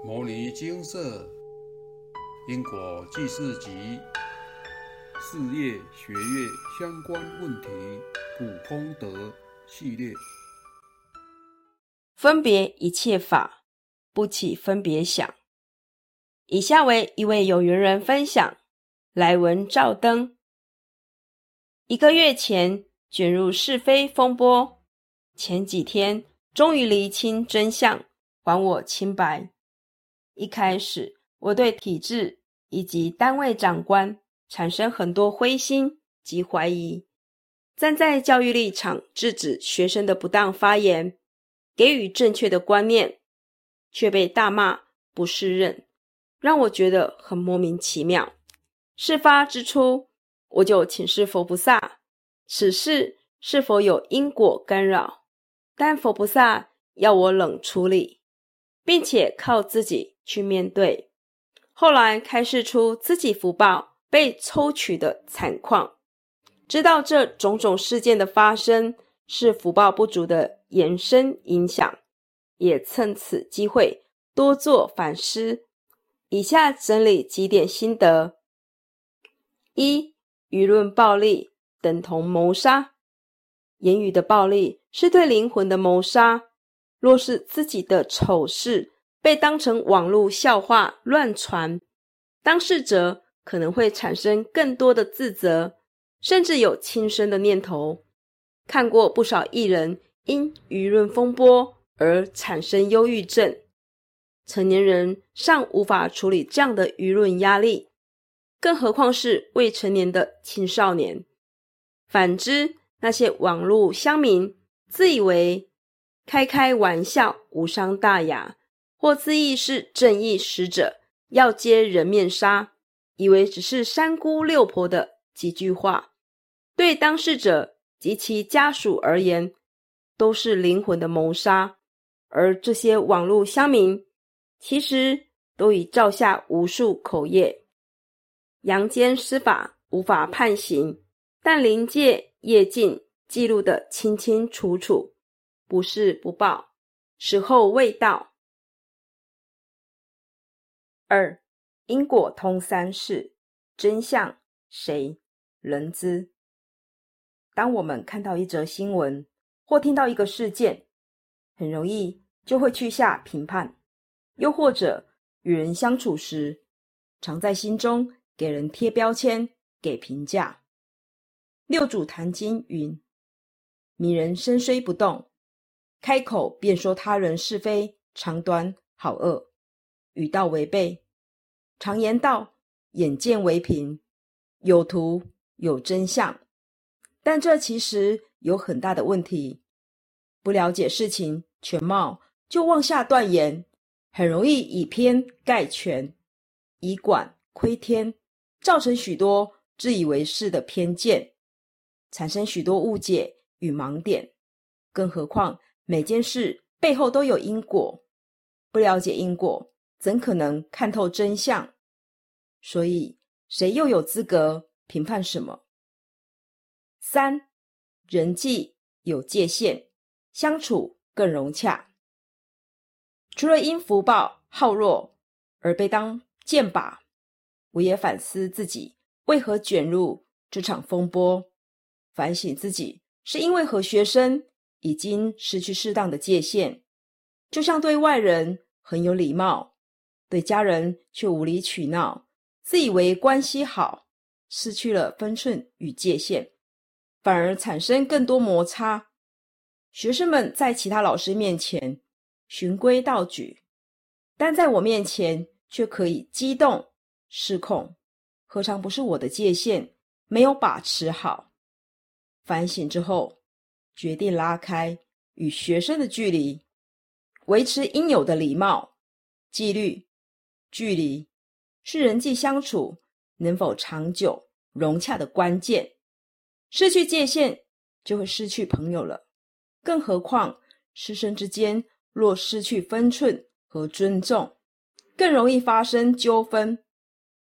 《摩尼金色因果记事集》事业学业相关问题普通德系列。分别一切法，不起分别想。以下为一位有缘人分享：来文照灯。一个月前卷入是非风波，前几天终于厘清真相，还我清白。一开始，我对体制以及单位长官产生很多灰心及怀疑，站在教育立场制止学生的不当发言，给予正确的观念，却被大骂不适任，让我觉得很莫名其妙。事发之初，我就请示佛菩萨，此事是否有因果干扰？但佛菩萨要我冷处理，并且靠自己。去面对，后来开示出自己福报被抽取的惨况，知道这种种事件的发生是福报不足的延伸影响，也趁此机会多做反思。以下整理几点心得：一、舆论暴力等同谋杀，言语的暴力是对灵魂的谋杀。若是自己的丑事，被当成网络笑话乱传，当事者可能会产生更多的自责，甚至有轻生的念头。看过不少艺人因舆论风波而产生忧郁症，成年人尚无法处理这样的舆论压力，更何况是未成年的青少年。反之，那些网络乡民自以为开开玩笑，无伤大雅。或自意是正义使者，要揭人面纱，以为只是三姑六婆的几句话，对当事者及其家属而言，都是灵魂的谋杀。而这些网络乡民，其实都已造下无数口业。阳间司法无法判刑，但灵界业境记录的清清楚楚，不是不报，时候未到。二因果通三世，真相谁人知？当我们看到一则新闻或听到一个事件，很容易就会去下评判；又或者与人相处时，常在心中给人贴标签、给评价。六祖坛经云：“迷人身虽不动，开口便说他人是非长短好恶。”与道违背，常言道：“眼见为凭，有图有真相。”但这其实有很大的问题。不了解事情全貌就妄下断言，很容易以偏概全，以管窥天，造成许多自以为是的偏见，产生许多误解与盲点。更何况每件事背后都有因果，不了解因果。怎可能看透真相？所以，谁又有资格评判什么？三，人际有界限，相处更融洽。除了因福报好弱而被当箭靶，我也反思自己为何卷入这场风波，反省自己是因为和学生已经失去适当的界限，就像对外人很有礼貌。对家人却无理取闹，自以为关系好，失去了分寸与界限，反而产生更多摩擦。学生们在其他老师面前循规蹈矩，但在我面前却可以激动失控，何尝不是我的界限没有把持好？反省之后，决定拉开与学生的距离，维持应有的礼貌、纪律。距离是人际相处能否长久融洽的关键。失去界限，就会失去朋友了。更何况师生之间若失去分寸和尊重，更容易发生纠纷，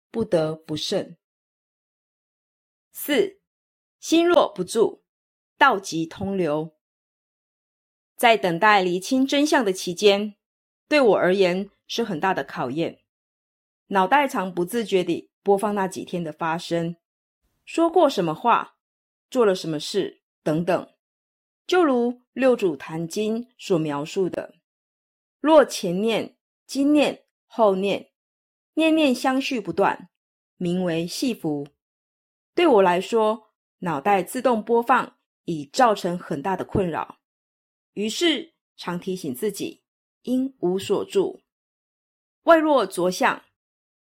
不得不慎。四心若不住，道即通流。在等待厘清真相的期间，对我而言是很大的考验。脑袋常不自觉地播放那几天的发生，说过什么话，做了什么事等等。就如六祖坛经所描述的：若前念、今念、后念，念念相续不断，名为系福。对我来说，脑袋自动播放已造成很大的困扰，于是常提醒自己应无所住。外若着相。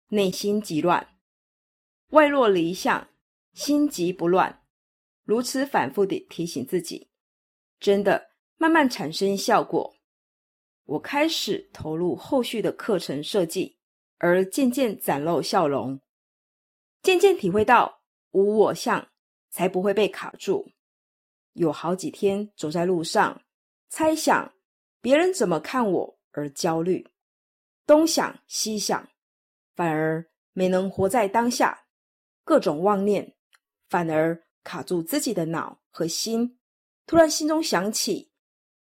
内心极乱，外若离相，心极不乱。如此反复地提醒自己，真的慢慢产生效果。我开始投入后续的课程设计，而渐渐展露笑容，渐渐体会到无我相，才不会被卡住。有好几天走在路上，猜想别人怎么看我而焦虑，东想西想。反而没能活在当下，各种妄念反而卡住自己的脑和心。突然心中想起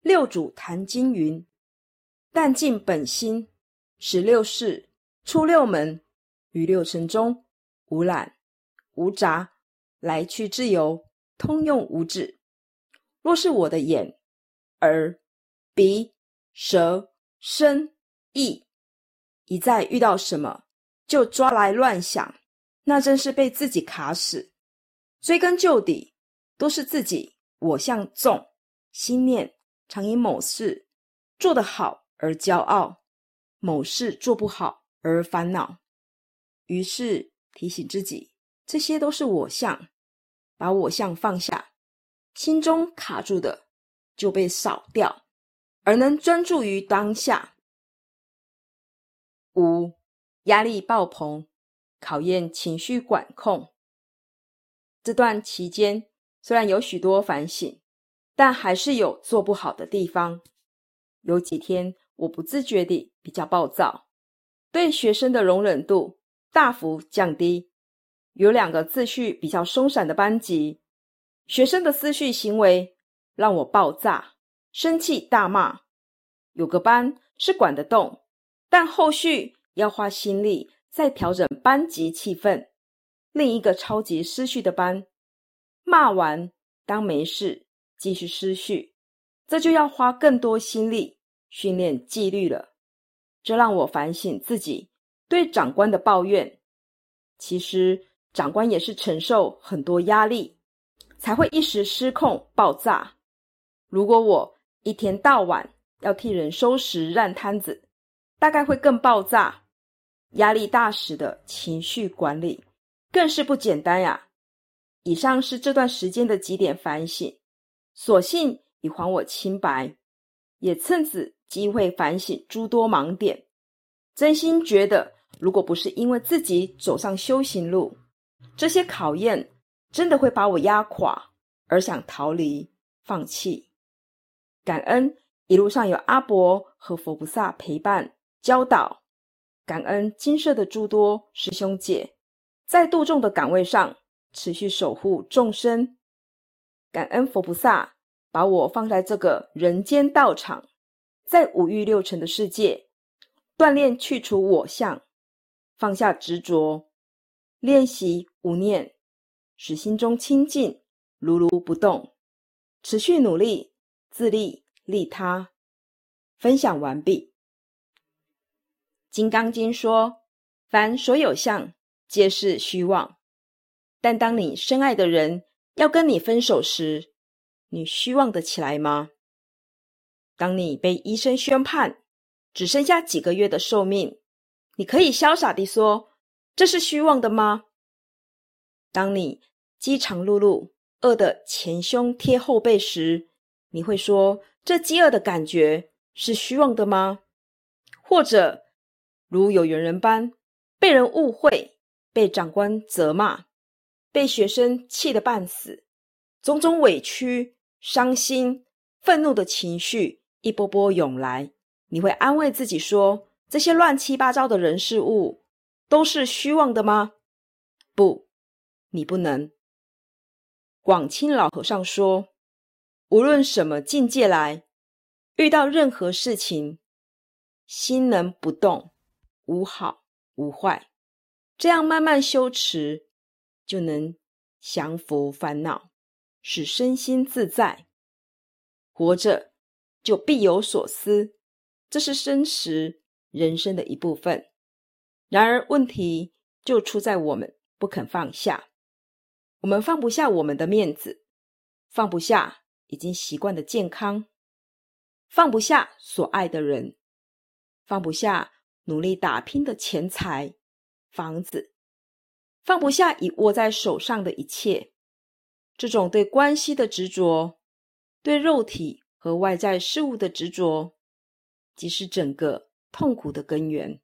六祖坛经云：“但尽本心，十六世出六门，于六尘中无染无杂，来去自由，通用无止。若是我的眼、耳、鼻、舌、身、意，一再遇到什么？”就抓来乱想，那真是被自己卡死。追根究底，都是自己我相重，心念常因某事做得好而骄傲，某事做不好而烦恼。于是提醒自己，这些都是我相，把我相放下，心中卡住的就被扫掉，而能专注于当下。五。压力爆棚，考验情绪管控。这段期间虽然有许多反省，但还是有做不好的地方。有几天我不自觉地比较暴躁，对学生的容忍度大幅降低。有两个秩序比较松散的班级，学生的思绪行为让我爆炸、生气、大骂。有个班是管得动，但后续。要花心力再调整班级气氛，另一个超级失序的班，骂完当没事，继续失序，这就要花更多心力训练纪律了。这让我反省自己对长官的抱怨。其实长官也是承受很多压力，才会一时失控爆炸。如果我一天到晚要替人收拾烂摊子，大概会更爆炸，压力大时的情绪管理更是不简单呀。以上是这段时间的几点反省，所幸已还我清白，也趁此机会反省诸多盲点。真心觉得，如果不是因为自己走上修行路，这些考验真的会把我压垮，而想逃离、放弃。感恩一路上有阿伯和佛菩萨陪伴。教导，感恩金色的诸多师兄姐，在度众的岗位上持续守护众生。感恩佛菩萨把我放在这个人间道场，在五欲六尘的世界锻炼去除我相，放下执着，练习无念，使心中清净如如不动，持续努力自利利他。分享完毕。《金刚经》说：“凡所有相，皆是虚妄。”但当你深爱的人要跟你分手时，你虚妄的起来吗？当你被医生宣判只剩下几个月的寿命，你可以潇洒地说：“这是虚妄的吗？”当你饥肠辘辘、饿得前胸贴后背时，你会说：“这饥饿的感觉是虚妄的吗？”或者？如有缘人般被人误会、被长官责骂、被学生气得半死，种种委屈、伤心、愤怒的情绪一波波涌来，你会安慰自己说：这些乱七八糟的人事物都是虚妄的吗？不，你不能。广清老和尚说：无论什么境界来，遇到任何事情。心能不动，无好无坏，这样慢慢修持，就能降服烦恼，使身心自在。活着就必有所思，这是生时人生的一部分。然而问题就出在我们不肯放下，我们放不下我们的面子，放不下已经习惯的健康。放不下所爱的人，放不下努力打拼的钱财、房子，放不下已握在手上的一切。这种对关系的执着，对肉体和外在事物的执着，即是整个痛苦的根源。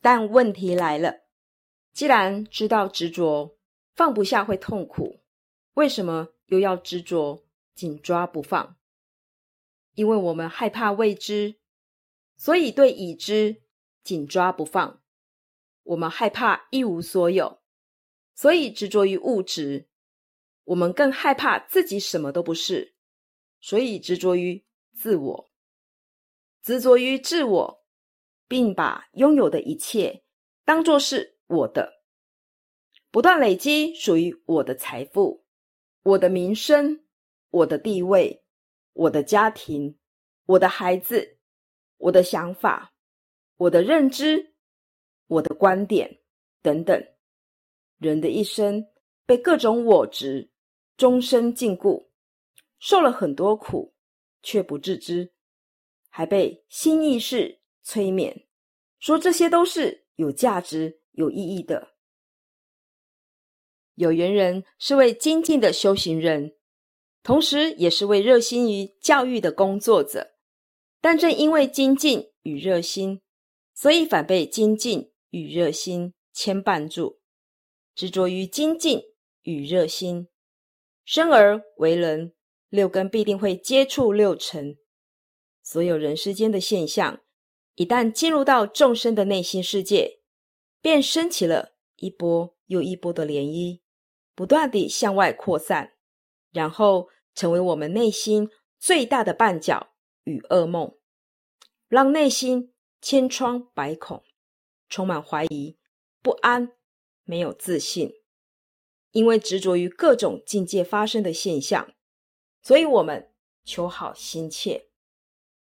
但问题来了，既然知道执着放不下会痛苦，为什么又要执着紧抓不放？因为我们害怕未知，所以对已知紧抓不放；我们害怕一无所有，所以执着于物质；我们更害怕自己什么都不是，所以执着于自我。执着于自我，并把拥有的一切当作是我的，不断累积属于我的财富、我的名声、我的地位。我的家庭，我的孩子，我的想法，我的认知，我的观点等等，人的一生被各种我执终身禁锢，受了很多苦，却不自知，还被新意识催眠，说这些都是有价值、有意义的。有缘人是位精进的修行人。同时，也是位热心于教育的工作者，但正因为精进与热心，所以反被精进与热心牵绊住，执着于精进与热心，生而为人，六根必定会接触六尘，所有人世间的现象，一旦进入到众生的内心世界，便升起了一波又一波的涟漪，不断地向外扩散，然后。成为我们内心最大的绊脚与噩梦，让内心千疮百孔，充满怀疑、不安、没有自信。因为执着于各种境界发生的现象，所以我们求好心切。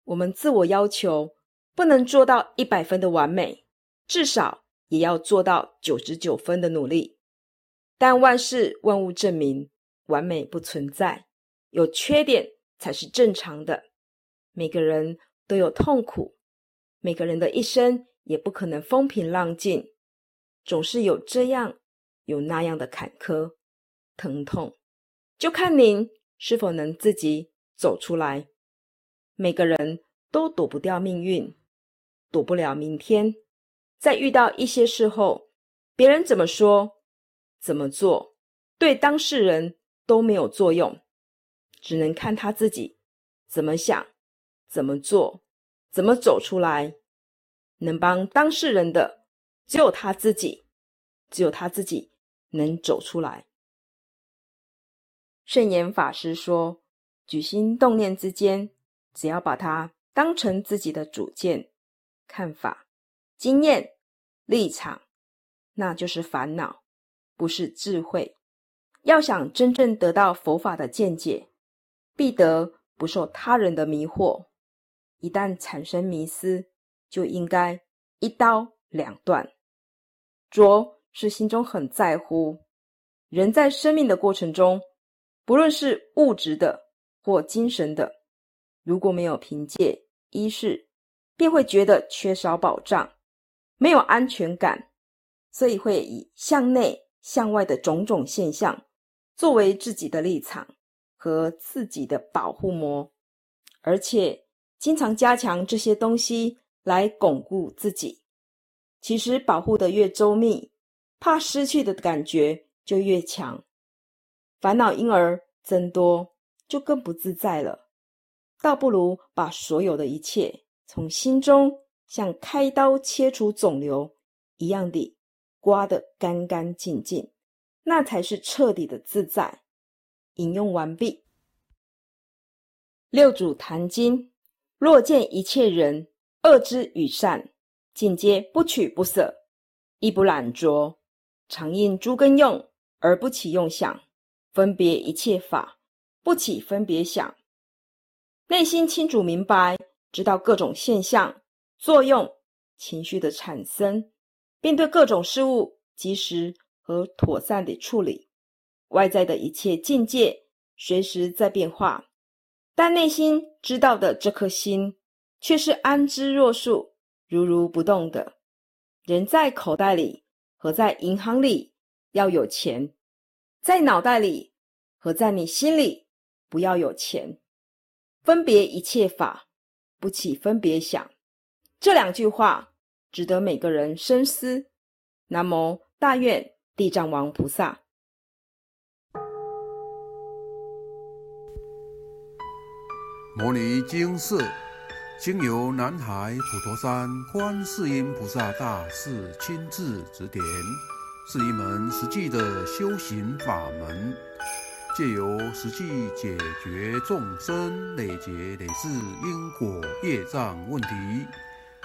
我们自我要求不能做到一百分的完美，至少也要做到九十九分的努力。但万事万物证明，完美不存在。有缺点才是正常的。每个人都有痛苦，每个人的一生也不可能风平浪静，总是有这样有那样的坎坷、疼痛，就看您是否能自己走出来。每个人都躲不掉命运，躲不了明天。在遇到一些事后，别人怎么说、怎么做，对当事人都没有作用。只能看他自己怎么想、怎么做、怎么走出来。能帮当事人的只有他自己，只有他自己能走出来。圣严法师说：“举心动念之间，只要把它当成自己的主见、看法、经验、立场，那就是烦恼，不是智慧。要想真正得到佛法的见解。”必得不受他人的迷惑，一旦产生迷思，就应该一刀两断。着是心中很在乎，人在生命的过程中，不论是物质的或精神的，如果没有凭借依恃，便会觉得缺少保障，没有安全感，所以会以向内向外的种种现象作为自己的立场。和自己的保护膜，而且经常加强这些东西来巩固自己。其实保护的越周密，怕失去的感觉就越强，烦恼因而增多，就更不自在了。倒不如把所有的一切从心中像开刀切除肿瘤一样的刮得干干净净，那才是彻底的自在。引用完毕。六祖坛经若见一切人恶之与善，尽皆不取不舍，亦不懒着，常应诸根用而不起用想，分别一切法，不起分别想。内心清楚明白，知道各种现象、作用、情绪的产生，并对各种事物及时和妥善的处理。外在的一切境界随时在变化，但内心知道的这颗心却是安之若素、如如不动的。人在口袋里和在银行里要有钱，在脑袋里和在你心里不要有钱。分别一切法，不起分别想。这两句话值得每个人深思。南无大愿地藏王菩萨。摩尼经寺经由南海普陀山观世音菩萨大士亲自指点，是一门实际的修行法门。借由实际解决众生累劫累世因果业障问题，